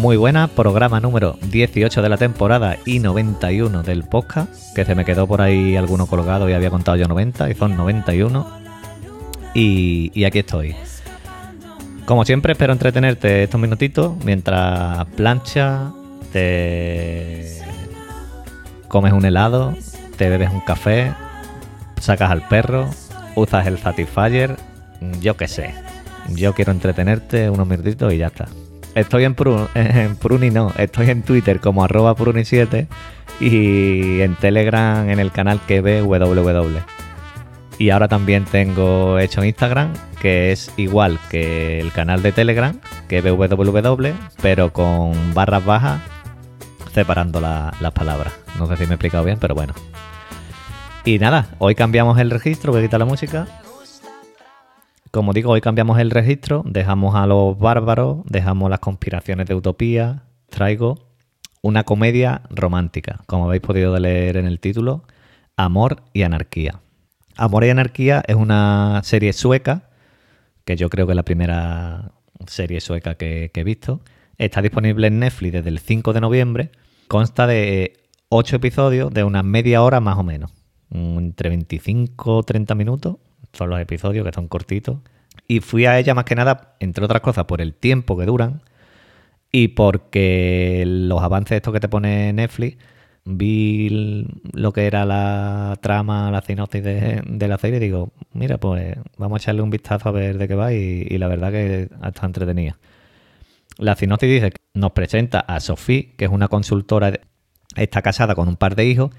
Muy buena, programa número 18 de la temporada y 91 del podcast, que se me quedó por ahí alguno colgado y había contado yo 90 y son 91. Y, y aquí estoy. Como siempre, espero entretenerte estos minutitos mientras plancha, te comes un helado, te bebes un café, sacas al perro, usas el Satisfyer, yo qué sé. Yo quiero entretenerte unos minutitos y ya está. Estoy en, Pru- en Pruni, no, estoy en Twitter como arroba Pruni7 y en Telegram en el canal que ve. Y ahora también tengo hecho Instagram, que es igual que el canal de Telegram, que pero con barras bajas separando la- las palabras. No sé si me he explicado bien, pero bueno. Y nada, hoy cambiamos el registro, voy a quitar la música. Como digo, hoy cambiamos el registro, dejamos a los bárbaros, dejamos las conspiraciones de utopía, traigo una comedia romántica, como habéis podido leer en el título, Amor y Anarquía. Amor y Anarquía es una serie sueca, que yo creo que es la primera serie sueca que, he visto. Está disponible en Netflix desde el 5 de noviembre. Consta de 8 episodios de unas media hora más o menos. Entre 25 o 30 minutos son los episodios que son cortitos. Y fui a ella más que nada, entre otras cosas, por el tiempo que duran y porque los avances estos que te pone Netflix, vi lo que era la trama, la sinopsis de, de la serie y digo, mira, pues vamos a echarle un vistazo a ver de qué va y, la verdad que está entretenida. La sinopsis dice que nos presenta a Sophie, que es una consultora, está casada con un par de hijos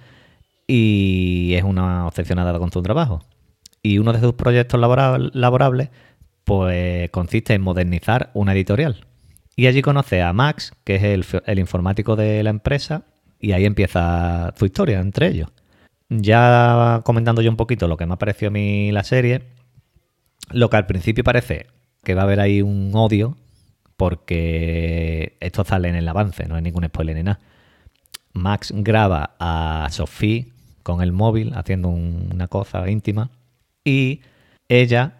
y es una obsesionada con su trabajo. Y uno de sus proyectos labora- laborables pues consiste en modernizar una editorial. Y allí conoce a Max, que es el, informático de la empresa, y ahí empieza su historia entre ellos. Ya comentando yo un poquito lo que me ha parecido a mí la serie, lo que al principio parece que va a haber ahí un odio, porque esto sale en el avance, no hay ningún spoiler ni nada. Max graba a Sophie con el móvil haciendo un- una cosa íntima y ella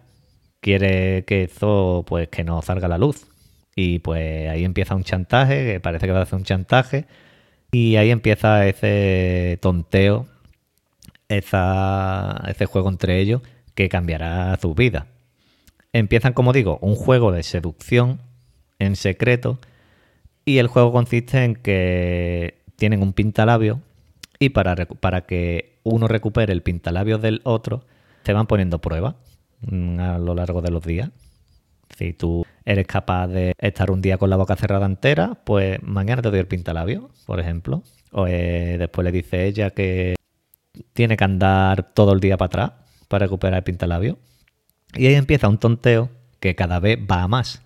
quiere que eso pues que no salga a la luz. Y pues ahí empieza un chantaje que parece que va a hacer un chantaje y ahí empieza ese tonteo ese juego entre ellos que cambiará su vida. Empiezan como digo un juego de seducción en secreto y el juego consiste en que tienen un pintalabio y para, para que uno recupere el pintalabio del otro, te van poniendo pruebas mm, a lo largo de los días. Si tú eres capaz de estar un día con la boca cerrada entera, pues mañana te doy el pintalabio, por ejemplo. O eh, después le dice ella que tiene que andar todo el día para atrás para recuperar el pintalabio. Y ahí empieza un tonteo que cada vez va a más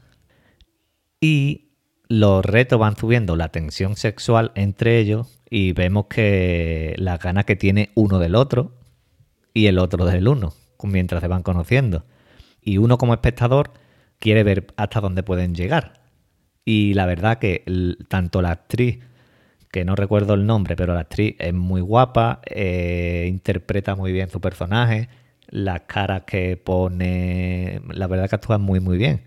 y los retos van subiendo la tensión sexual entre ellos y vemos que las ganas que tiene uno del otro y el otro del uno mientras se van conociendo. Y uno como espectador quiere ver hasta dónde pueden llegar. Y la verdad que tanto la actriz, que no recuerdo el nombre, pero la actriz es muy guapa, eh, interpreta muy bien su personaje, las caras que pone, la verdad que actúa muy muy bien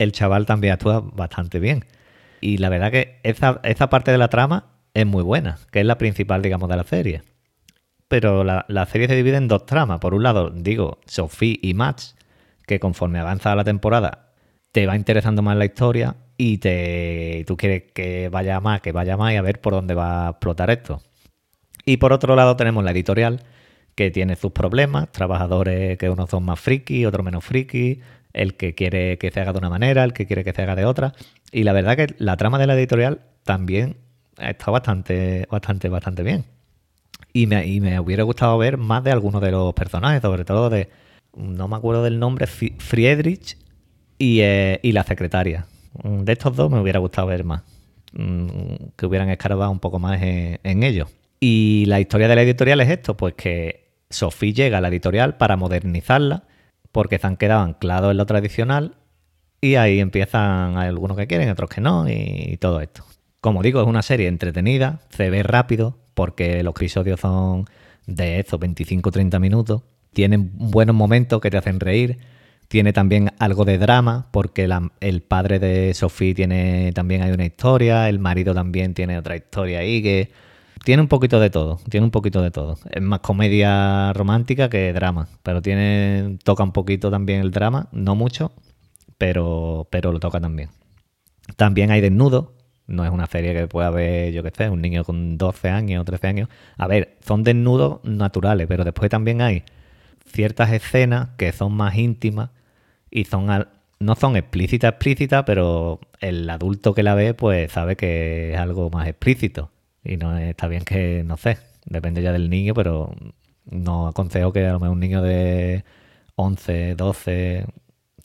el chaval también actúa bastante bien. Y la verdad que esa, esa parte de la trama es muy buena, que es la principal, digamos, de la serie. Pero la, serie se divide en dos tramas. Por un lado, digo, Sophie y Max, que conforme avanza la temporada, te va interesando más la historia y te tú quieres que vaya más, que vaya más y a ver por dónde va a explotar esto. Y por otro lado tenemos la editorial, que tiene sus problemas, trabajadores que unos son más friki, otros menos friki, el que quiere que se haga de una manera, el que quiere que se haga de otra. Y la verdad que la trama de la editorial también está bastante, bastante, bastante bien. Y me, y me hubiera gustado ver más de algunos de los personajes, sobre todo de, no me acuerdo del nombre, Friedrich y, eh, y la secretaria, Mm, De estos dos me hubiera gustado ver más. Mm, Que hubieran escarbado un poco más en, en ello. Y la historia de la editorial es esto, pues que Sophie llega a la editorial para modernizarla, porque se han quedado anclados en lo tradicional, y ahí empiezan, algunos que quieren, otros que no, y todo esto. Como digo, es una serie entretenida, se ve rápido, porque los episodios son de estos 25-30 minutos, tienen buenos momentos que te hacen reír, tiene también algo de drama, porque el padre de Sophie tiene también hay una historia, el marido también tiene otra historia ahí que tiene un poquito de todo, tiene un poquito de todo. Es más comedia romántica que drama, pero tiene toca un poquito también el drama, no mucho, pero pero lo toca también. También hay desnudo, no es una serie que pueda ver, yo qué sé, un niño con 12 años o 13 años. A ver, son desnudos naturales, pero después también hay ciertas escenas que son más íntimas y son al- no son explícitas, explícitas, pero el adulto que la ve pues sabe que es algo más explícito. Y no es- está bien que, no sé, depende ya del niño, pero no aconsejo que a lo mejor un niño de 11, 12,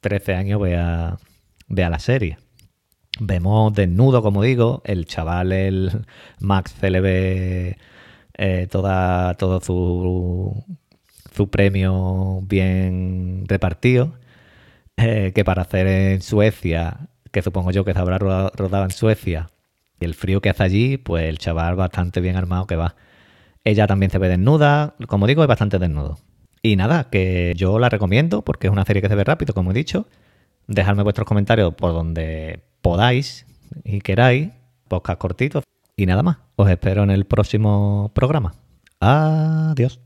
13 años vea, vea la serie. Vemos desnudo, como digo, el chaval, el Max, ve eh, toda, todo su, su premio bien repartido. eh, que para hacer en Suecia, que supongo yo que se habrá roda- rodado en Suecia, y el frío que hace allí, pues el chaval bastante bien armado que va. Ella también se ve desnuda, como digo, es bastante desnudo. Y nada, que yo la recomiendo porque es una serie que se ve rápido, como he dicho. Dejadme vuestros comentarios por donde podáis y queráis, podcast cortitos. Y nada más, os espero en el próximo programa. Adiós.